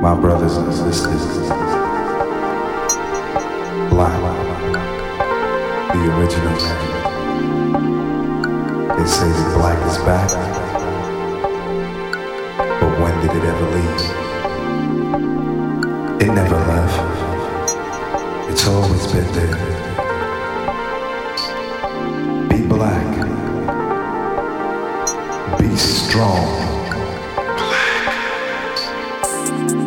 my brothers and sisters. Black, the original They say that black is back, but when did it ever leave? It never left. It's always been there. Be black. Be strong.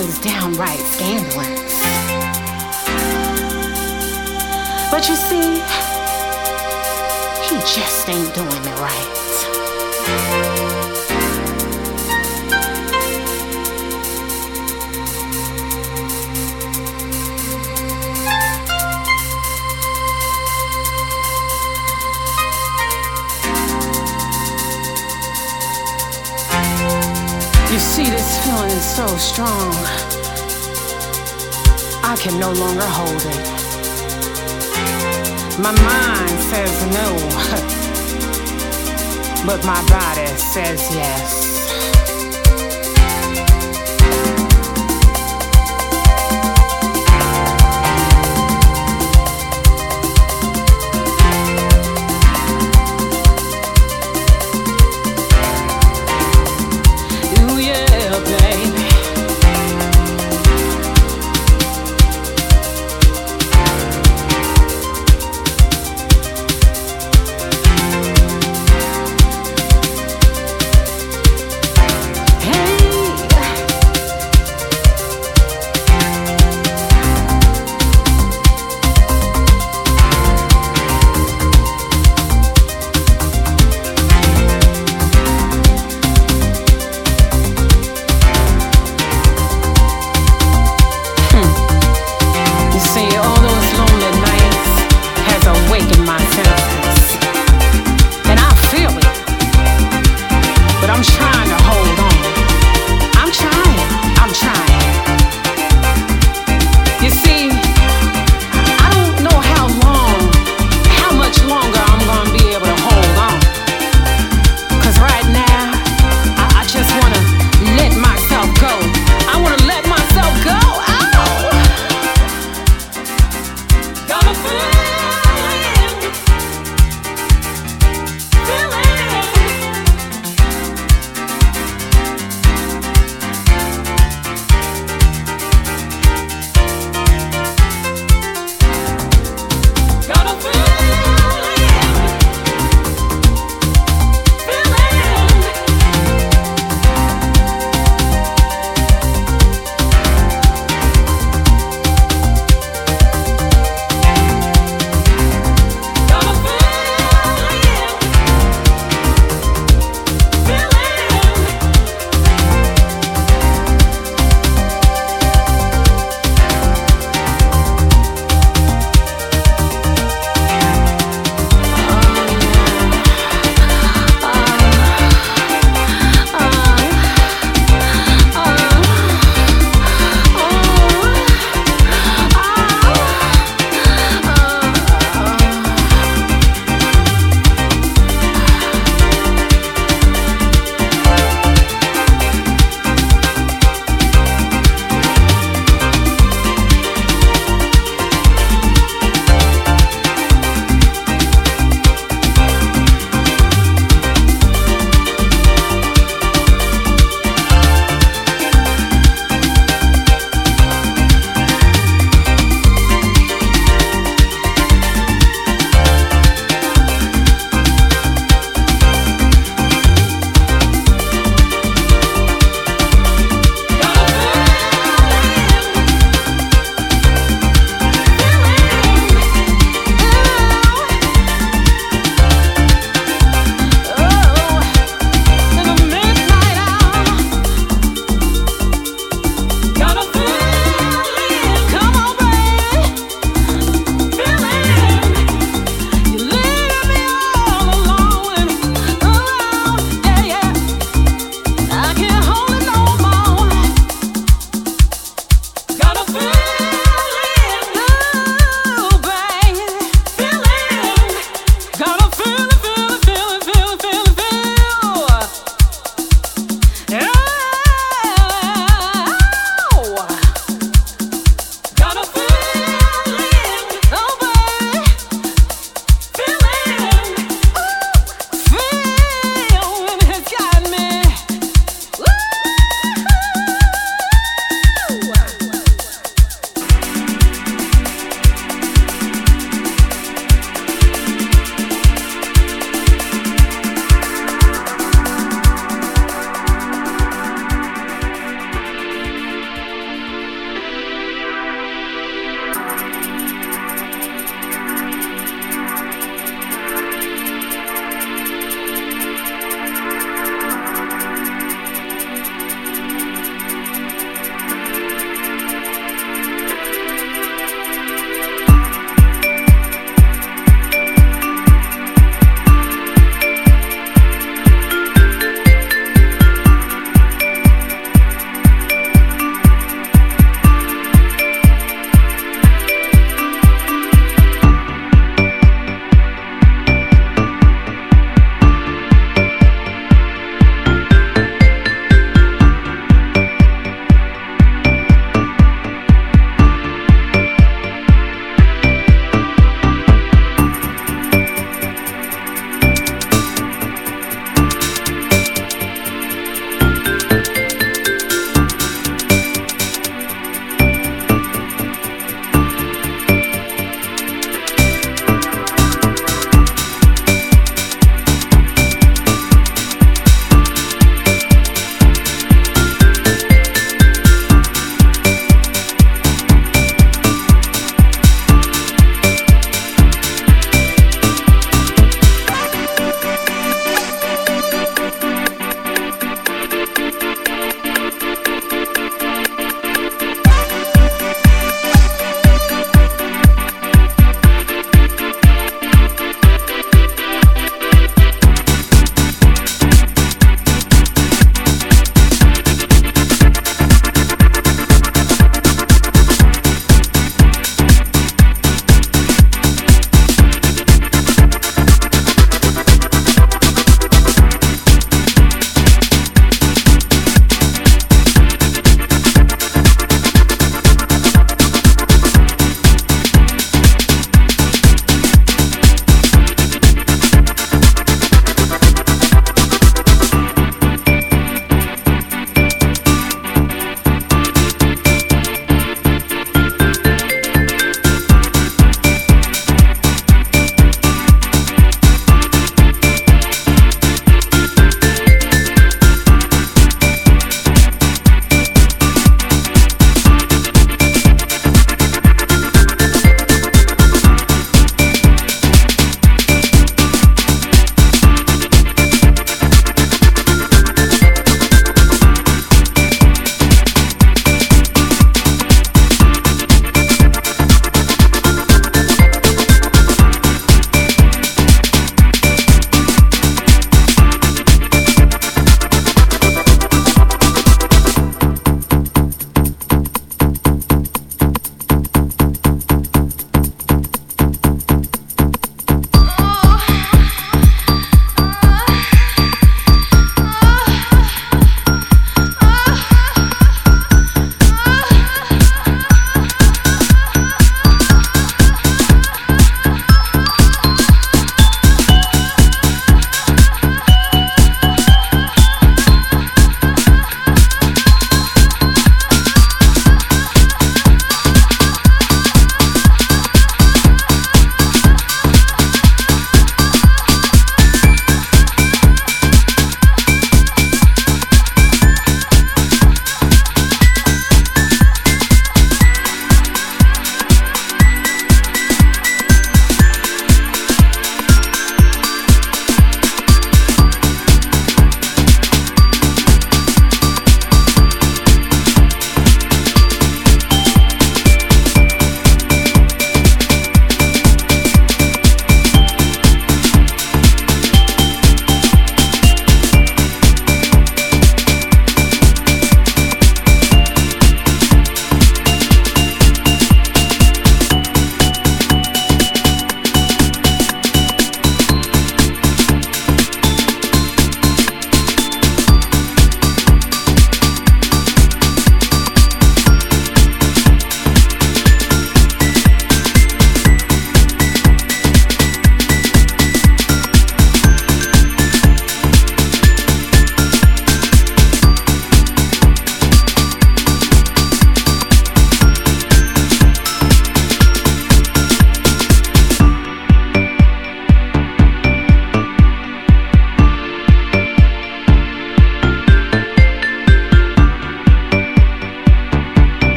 Is downright says yes.